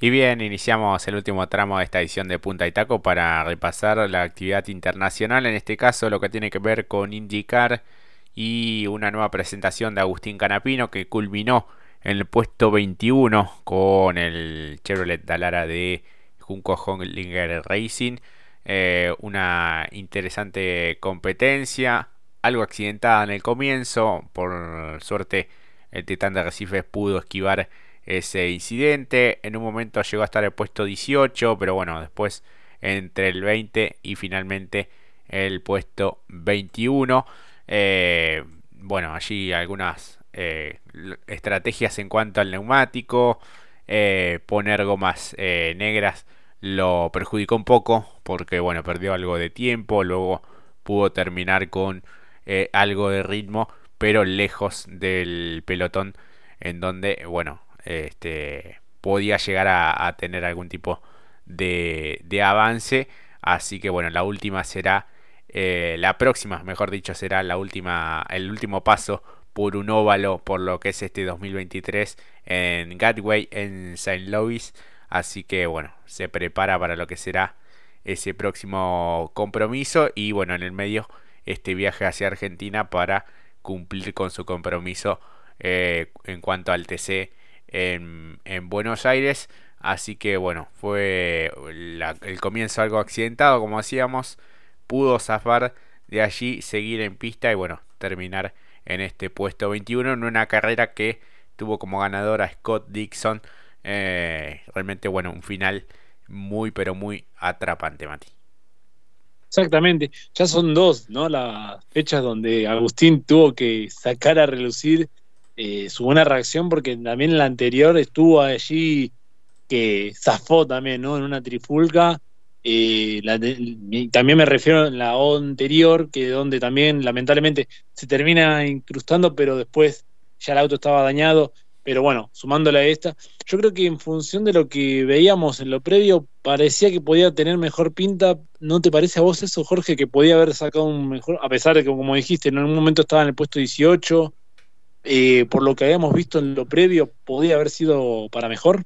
Y bien, iniciamos el último tramo de esta edición de Punta y Taco para repasar la actividad internacional, en este caso lo que tiene que ver con IndyCar y una nueva presentación de Agustín Canapino que culminó en el puesto 21 con el Chevrolet Dalara de Junco Honglinger Racing. Eh, una interesante competencia, algo accidentada en el comienzo, por suerte el Titán de Recife pudo esquivar ese incidente. En un momento llegó a estar el puesto 18, pero bueno, después entre el 20 y finalmente el puesto 21. Eh, bueno, allí algunas eh, estrategias en cuanto al neumático. Eh, poner gomas negras lo perjudicó un poco porque bueno, perdió algo de tiempo. Luego pudo terminar con algo de ritmo, pero lejos del pelotón en donde, bueno, este, podía llegar a, tener algún tipo de, avance. Así que bueno, la última será, eh, la próxima, mejor dicho, será la última, el último paso por un óvalo por lo que es este 2023 en Gatway, en St. Louis. Así que bueno, se prepara para lo que será ese próximo compromiso y bueno, en el medio este viaje hacia Argentina para cumplir con su compromiso eh, en cuanto al TC en, Buenos Aires. Así que bueno, fue el comienzo algo accidentado, como decíamos. Pudo zafar de allí, seguir en pista y bueno, terminar en este puesto 21 en una carrera que tuvo como ganadora Scott Dixon. Eh, realmente bueno, un final muy pero muy atrapante, Mati. Exactamente, ya son dos, ¿no? Las fechas donde Agustín tuvo que sacar a relucir eh, su buena reacción, porque también en la anterior estuvo allí que zafó también, ¿no? En una trifulca. Eh, también me refiero en la anterior, que donde también lamentablemente se termina incrustando, pero después ya el auto estaba dañado. Pero bueno, sumándole a esta, yo creo que en función de lo que veíamos en lo previo, parecía que podía tener mejor pinta. ¿No te parece a vos eso, Jorge, que podía haber sacado un mejor, a pesar de que, como dijiste, en un momento estaba en el puesto 18, eh, por lo que habíamos visto en lo previo, podía haber sido para mejor?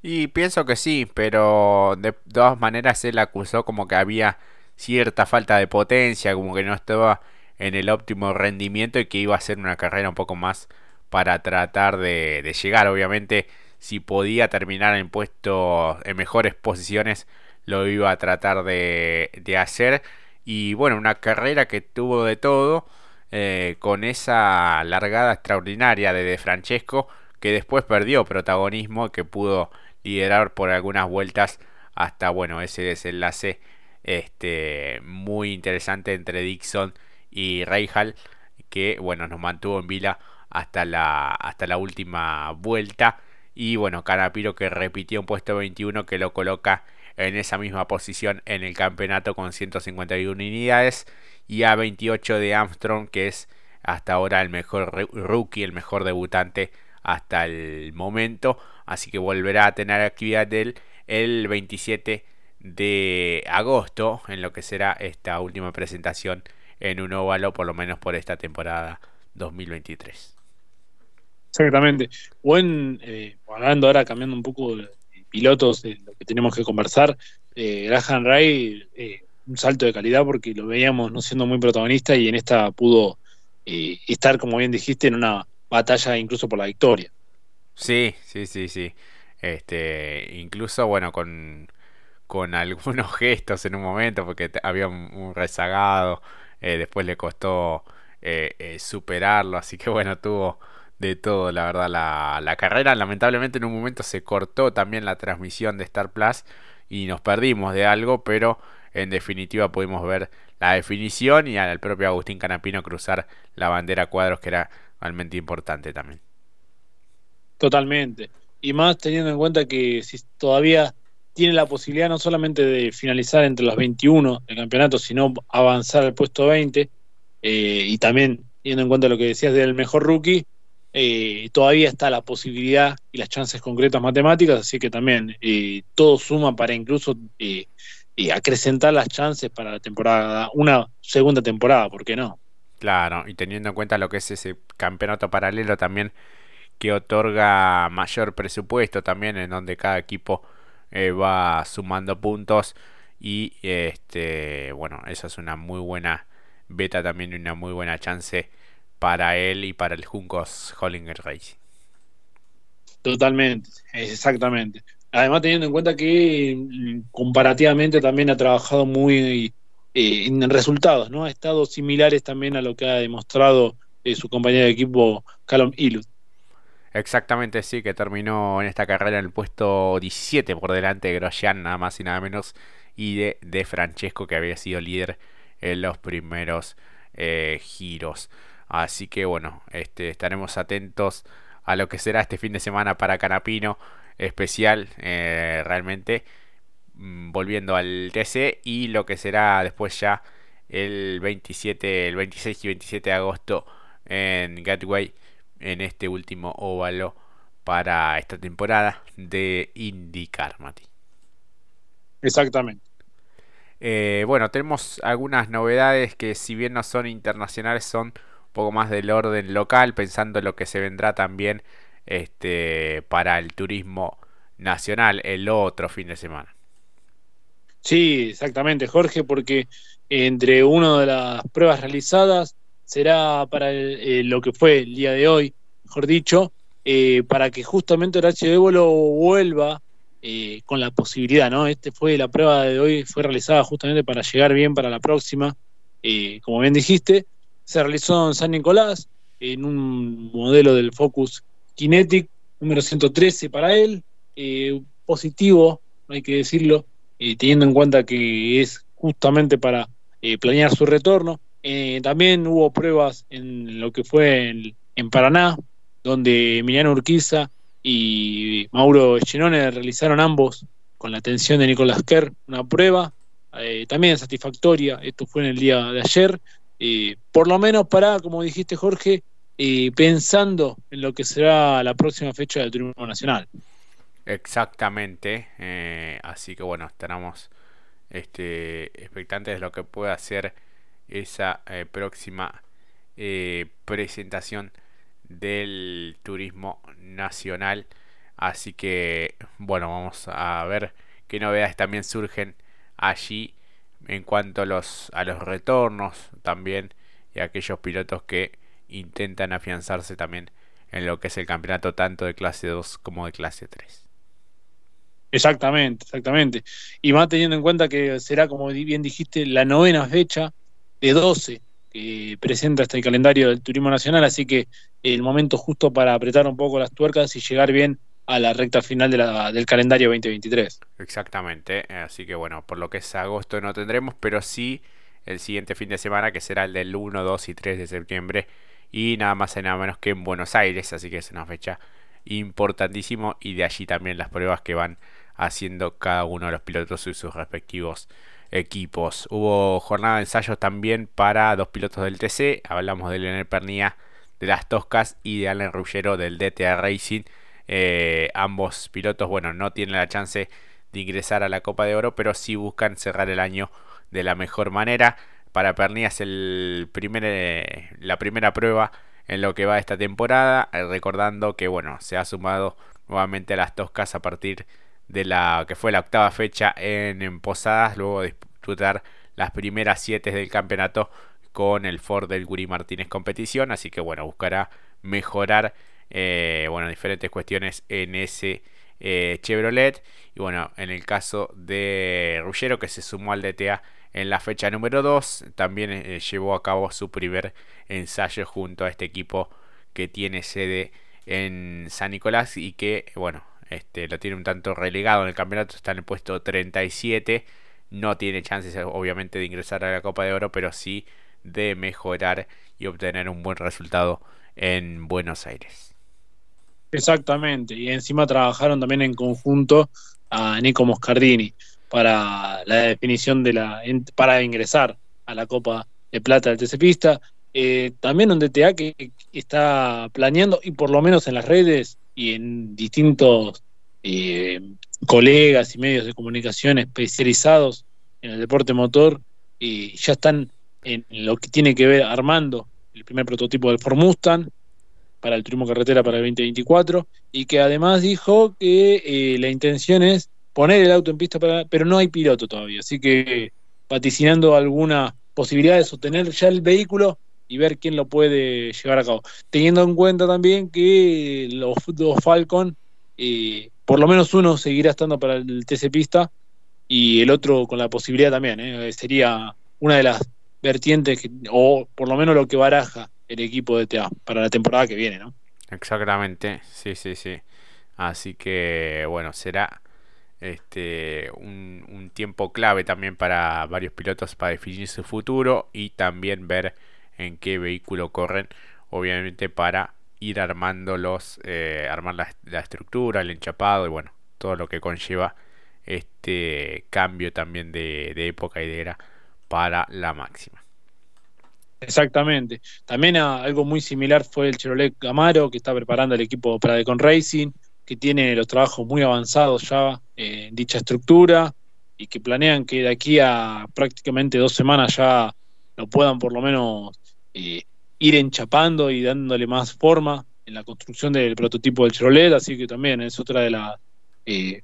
Y pienso que sí, pero de todas maneras él acusó como que había cierta falta de potencia, como que no estaba en el óptimo rendimiento y que iba a ser una carrera un poco más para tratar de, llegar. Obviamente, si podía terminar en puestos en mejores posiciones, lo iba a tratar de, de hacer. Y bueno, una carrera que tuvo de todo eh, con esa largada extraordinaria de De Francesco que después perdió protagonismo que pudo liderar por algunas vueltas hasta bueno ese desenlace este muy interesante entre Dixon y Reijal que bueno nos mantuvo en vila hasta la hasta la última vuelta. Y bueno Canapiro que repitió un puesto 21 que lo coloca en esa misma posición en el campeonato con 151 unidades y a 28 de Armstrong que es hasta ahora el mejor rookie, el mejor debutante hasta el momento, así que volverá a tener actividad de él el 27 de agosto en lo que será esta última presentación en un óvalo por lo menos por esta temporada 2023. Exactamente. Buen, eh, hablando ahora, cambiando un poco pilotos de lo que tenemos que conversar, eh, Graham Ray eh, un salto de calidad porque lo veíamos no siendo muy protagonista y en esta pudo eh, estar, como bien dijiste, en una batalla incluso por la victoria. Sí, sí, sí, sí. Este, incluso, bueno, con, con algunos gestos en un momento, porque había un, rezagado, eh, después le costó eh, superarlo, así que bueno, tuvo de todo, la verdad, la, la carrera. Lamentablemente en un momento se cortó también la transmisión de Star Plus y nos perdimos de algo, pero en definitiva pudimos ver la definición y al propio Agustín Canapino cruzar la bandera cuadros que era realmente importante también. Totalmente. Y más teniendo en cuenta que si todavía tiene la posibilidad no solamente de finalizar entre los 21 del campeonato, sino avanzar al puesto 20, eh, y también teniendo en cuenta lo que decías del mejor rookie, eh, todavía está la posibilidad y las chances concretas matemáticas, así que también eh, todo suma para incluso y acrecentar las chances para la temporada, una segunda temporada, ¿por qué no? Claro, y teniendo en cuenta lo que es ese campeonato paralelo también que otorga mayor presupuesto también en donde cada equipo eh, va sumando puntos y este bueno esa es una muy buena beta también y una muy buena chance para él y para el Juncos Hollinger Racing. Totalmente exactamente. Además teniendo en cuenta que mm, comparativamente también ha trabajado muy eh, en resultados no ha estado similares también a lo que ha demostrado eh, su compañero de equipo Callum Ilud Exactamente, sí, que terminó en esta carrera en el puesto 17 por delante de Grosjean, nada más y nada menos, y de, de Francesco, que había sido líder en los primeros eh, giros. Así que bueno, este, estaremos atentos a lo que será este fin de semana para Canapino, especial eh, realmente, mm, volviendo al TC, y lo que será después ya el 27, el 26 y 27 de agosto en Gateway en este último óvalo para esta temporada de IndyCar, Mati. Exactamente. Eh, bueno, tenemos algunas novedades que si bien no son internacionales son poco más del orden local, pensando en lo que se vendrá también este, para el turismo nacional el otro fin de semana. Sí, exactamente, Jorge, porque entre una de las pruebas realizadas será para eh, lo que fue el día de hoy, mejor dicho, eh, para que justamente Horacio Évolo vuelva eh, con la posibilidad, ¿no? Este fue la prueba de hoy, fue realizada justamente para llegar bien para la próxima, como bien dijiste, se realizó en San Nicolás, en un modelo del Focus Kinetic, número 113 para él, positivo, hay que decirlo, teniendo en cuenta que es justamente para planear su retorno, eh, también hubo pruebas en lo que fue en, Paraná, donde Emiliano Urquiza y Mauro Echenone realizaron ambos con la atención de Nicolás Kerr una prueba, eh, también satisfactoria, esto fue en el día de ayer, eh, por lo menos para, como dijiste Jorge, pensando en lo que será la próxima fecha del Turismo Nacional. Exactamente, así que bueno, estaremos este, expectantes de lo que pueda hacer esa eh, próxima eh, presentación del turismo nacional. Así que, bueno, vamos a ver qué novedades también surgen allí en cuanto a los, a retornos también y aquellos pilotos que intentan afianzarse también en lo que es el campeonato tanto de clase 2 como de clase 3. Exactamente, exactamente. Y más teniendo en cuenta que será, como bien dijiste, la novena fecha de 12 que presenta este calendario del Turismo Nacional, así que el momento justo para apretar un poco las tuercas y llegar bien a la recta final del calendario 2023. Exactamente, así que bueno, por lo que es agosto no tendremos, pero sí el siguiente fin de semana que será el del 1, 2 y 3 de septiembre y nada más y nada menos que en Buenos Aires, así que es una fecha importantísimo y de allí también las pruebas que van haciendo cada uno de los pilotos y sus respectivos equipos. Hubo jornada de ensayos también para dos pilotos del TC. Hablamos de Leonel Pernía de las Toscas y de Allen Ruggiero del DTA Racing. Eh, ambos pilotos, bueno, no tienen la chance de ingresar a la Copa de Oro, pero sí buscan cerrar el año de la mejor manera. Para Pernía es el primer, eh, la primera prueba en lo que va esta temporada, eh, recordando que bueno, se ha sumado nuevamente a las Toscas a partir de la que fue la octava fecha en, Posadas, luego de disputar las primeras siete del campeonato con el Ford del Guri Martínez competición, así que bueno, buscará mejorar eh, bueno, diferentes cuestiones en ese eh, Chevrolet y bueno, en el caso de Ruggero que se sumó al DTA en la fecha número 2, también eh, llevó a cabo su primer ensayo junto a este equipo que tiene sede en San Nicolás y que bueno, este, lo tiene un tanto relegado en el campeonato, está en el puesto 37. No tiene chances, obviamente, de ingresar a la Copa de Oro, pero sí de mejorar y obtener un buen resultado en Buenos Aires. Exactamente, y encima trabajaron también en conjunto a Nico Moscardini para la definición de la para ingresar a la Copa de Plata del TC Pista. Eh, también un DTA que está planeando, y por lo menos en las redes, y en distintos eh, colegas y medios de comunicación especializados en el deporte motor y ya están en lo que tiene que ver armando el primer prototipo del Ford Mustang para el turismo carretera para el 2024 y que además dijo que eh, la intención es poner el auto en pista, para, pero no hay piloto todavía, así que vaticinando alguna posibilidad de sostener ya el vehículo y ver quién lo puede llevar a cabo. Teniendo en cuenta también que los dos Falcon, eh, por lo menos uno seguirá estando para el TC Pista y el otro con la posibilidad también, eh, sería una de las vertientes, o por lo menos lo que baraja el equipo de TA para la temporada que viene, ¿no? Exactamente, sí, sí, sí. Así que, bueno, será este un, tiempo clave también para varios pilotos para definir su futuro y también ver en qué vehículo corren, obviamente para ir armando los, eh, armar la, estructura, el enchapado y bueno, todo lo que conlleva este cambio también de, de época y de era para la máxima. Exactamente. También algo muy similar fue el Chevrolet Camaro que está preparando el equipo para Decon Racing, que tiene los trabajos muy avanzados ya en dicha estructura y que planean que de aquí a prácticamente dos semanas ya lo puedan por lo menos eh, ir enchapando y dándole más forma en la construcción del prototipo del Chevrolet, así que también es otra de las eh,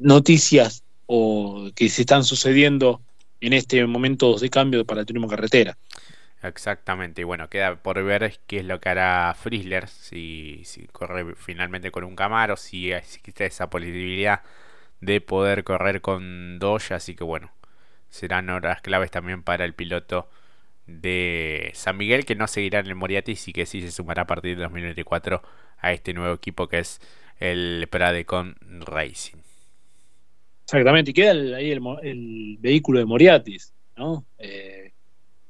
noticias o que se están sucediendo en este momento de cambio para el turismo carretera. Exactamente, y bueno, queda por ver qué es lo que hará Frizzler, si, corre finalmente con un Camaro, si existe esa posibilidad de poder correr con Doge, así que bueno, serán horas claves también para el piloto de San Miguel, que no seguirá en el Moriatis y que sí se sumará a partir de 2024 a este nuevo equipo que es el Pradecon Racing. Exactamente, y queda ahí el, vehículo de Moriatis, ¿no? Eh,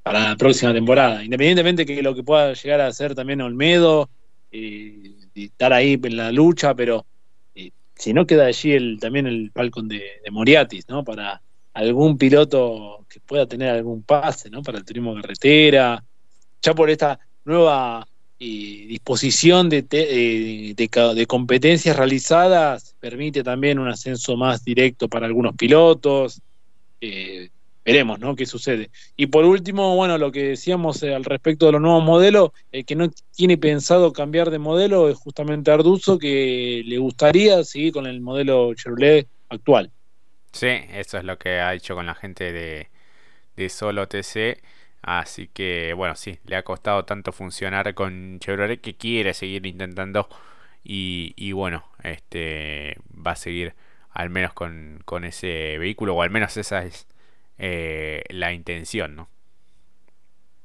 para la próxima temporada. Independientemente de que lo que pueda llegar a ser también Olmedo, y estar ahí en la lucha, pero eh, si no queda allí el, también el Falcon de, de Moriatis, ¿no? Para algún piloto que pueda tener algún pase, ¿no? Para el turismo carretera, ya por esta nueva eh, disposición de, eh, de, competencias realizadas, permite también un ascenso más directo para algunos pilotos. Eh, veremos, ¿no? ¿Qué sucede? Y por último, bueno, lo que decíamos al respecto de los nuevos modelos, el que no tiene pensado cambiar de modelo es justamente Arduzo, que le gustaría seguir con el modelo Chevrolet actual. Sí, eso es lo que ha hecho con la gente de, de Solo TC. Así que bueno, sí, le ha costado tanto funcionar con Chevrolet que quiere seguir intentando. Y, y bueno, este va a seguir al menos con, con, ese vehículo, o al menos esa es eh, la intención, ¿no?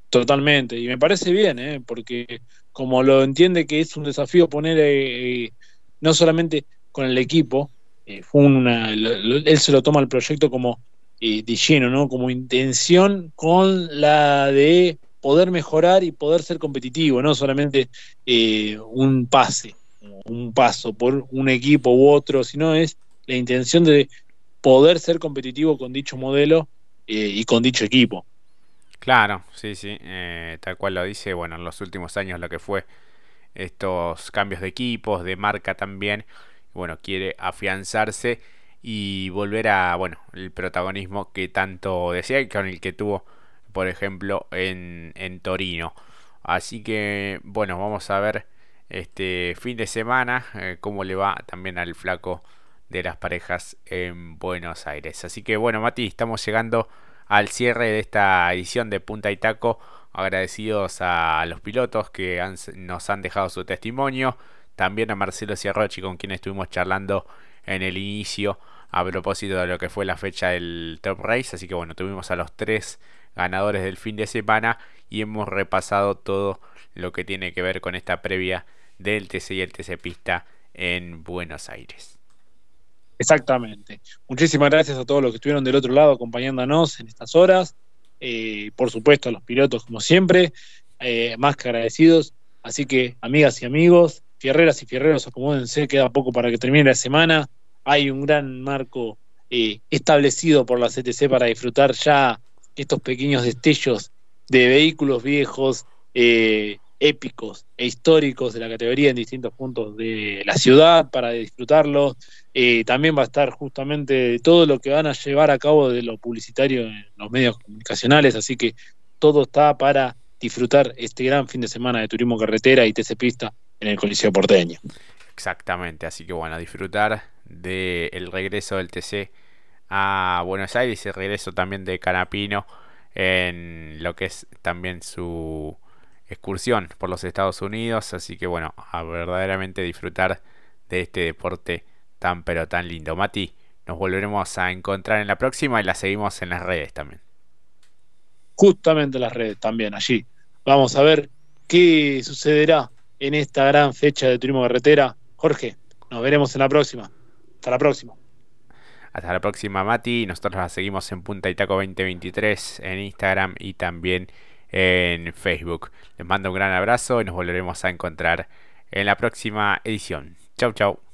Totalmente, y me parece bien, ¿eh? porque como lo entiende que es un desafío poner eh, no solamente con el equipo, eh, fue una, él se lo toma el proyecto como eh, de lleno, ¿no? Como intención con la de poder mejorar y poder ser competitivo, no solamente eh, un pase, un paso por un equipo u otro, sino es la intención de poder ser competitivo con dicho modelo y con dicho equipo. Claro, sí, sí, tal cual lo dice, bueno, en los últimos años lo que fue estos cambios de equipos, de marca también, bueno, quiere afianzarse y volver a, bueno, el protagonismo que tanto decía y con el que tuvo, por ejemplo, en, en Torino. Así que, bueno, vamos a ver este fin de semana eh, cómo le va también al flaco de las parejas en Buenos Aires. Así que, bueno, Mati, estamos llegando al cierre de esta edición de Punta y Taco. Agradecidos a los pilotos que nos han dejado su testimonio también a Marcelo Ciarrochi con quien estuvimos charlando en el inicio a propósito de lo que fue la fecha del Top Race. Así que bueno, tuvimos a los tres ganadores del fin de semana y hemos repasado todo lo que tiene que ver con esta previa del TC y el TC Pista en Buenos Aires. Exactamente. Muchísimas gracias a todos los que estuvieron del otro lado acompañándonos en estas horas. Eh, por supuesto a los pilotos como siempre, eh, más que agradecidos. Así que amigas y amigos, Fierreras y Fierreros, acomódense, queda poco para que termine la semana. Hay un gran marco eh, establecido por la CTC para disfrutar ya estos pequeños destellos de vehículos viejos, épicos e históricos de la categoría en distintos puntos de la ciudad para disfrutarlos. Eh, también va a estar justamente todo lo que van a llevar a cabo de lo publicitario en los medios comunicacionales, así que todo está para disfrutar este gran fin de semana de turismo carretera y TC Pista en el Coliseo porteño. Exactamente, así que bueno, disfrutar del regreso del TC a Buenos Aires y el regreso también de Canapino en lo que es también su excursión por los Estados Unidos. Así que bueno, a verdaderamente disfrutar de este deporte tan pero tan lindo. Mati, nos volveremos a encontrar en la próxima y la seguimos en las redes también. Justamente en las redes también, allí. Vamos a ver qué sucederá en esta gran fecha de turismo carretera. Jorge, nos veremos en la próxima. Hasta la próxima. Hasta la próxima, Mati. Nosotros la seguimos en Punta Itaco 2023 en Instagram y también en Facebook. Les mando un gran abrazo y nos volveremos a encontrar en la próxima edición. Chau, chau.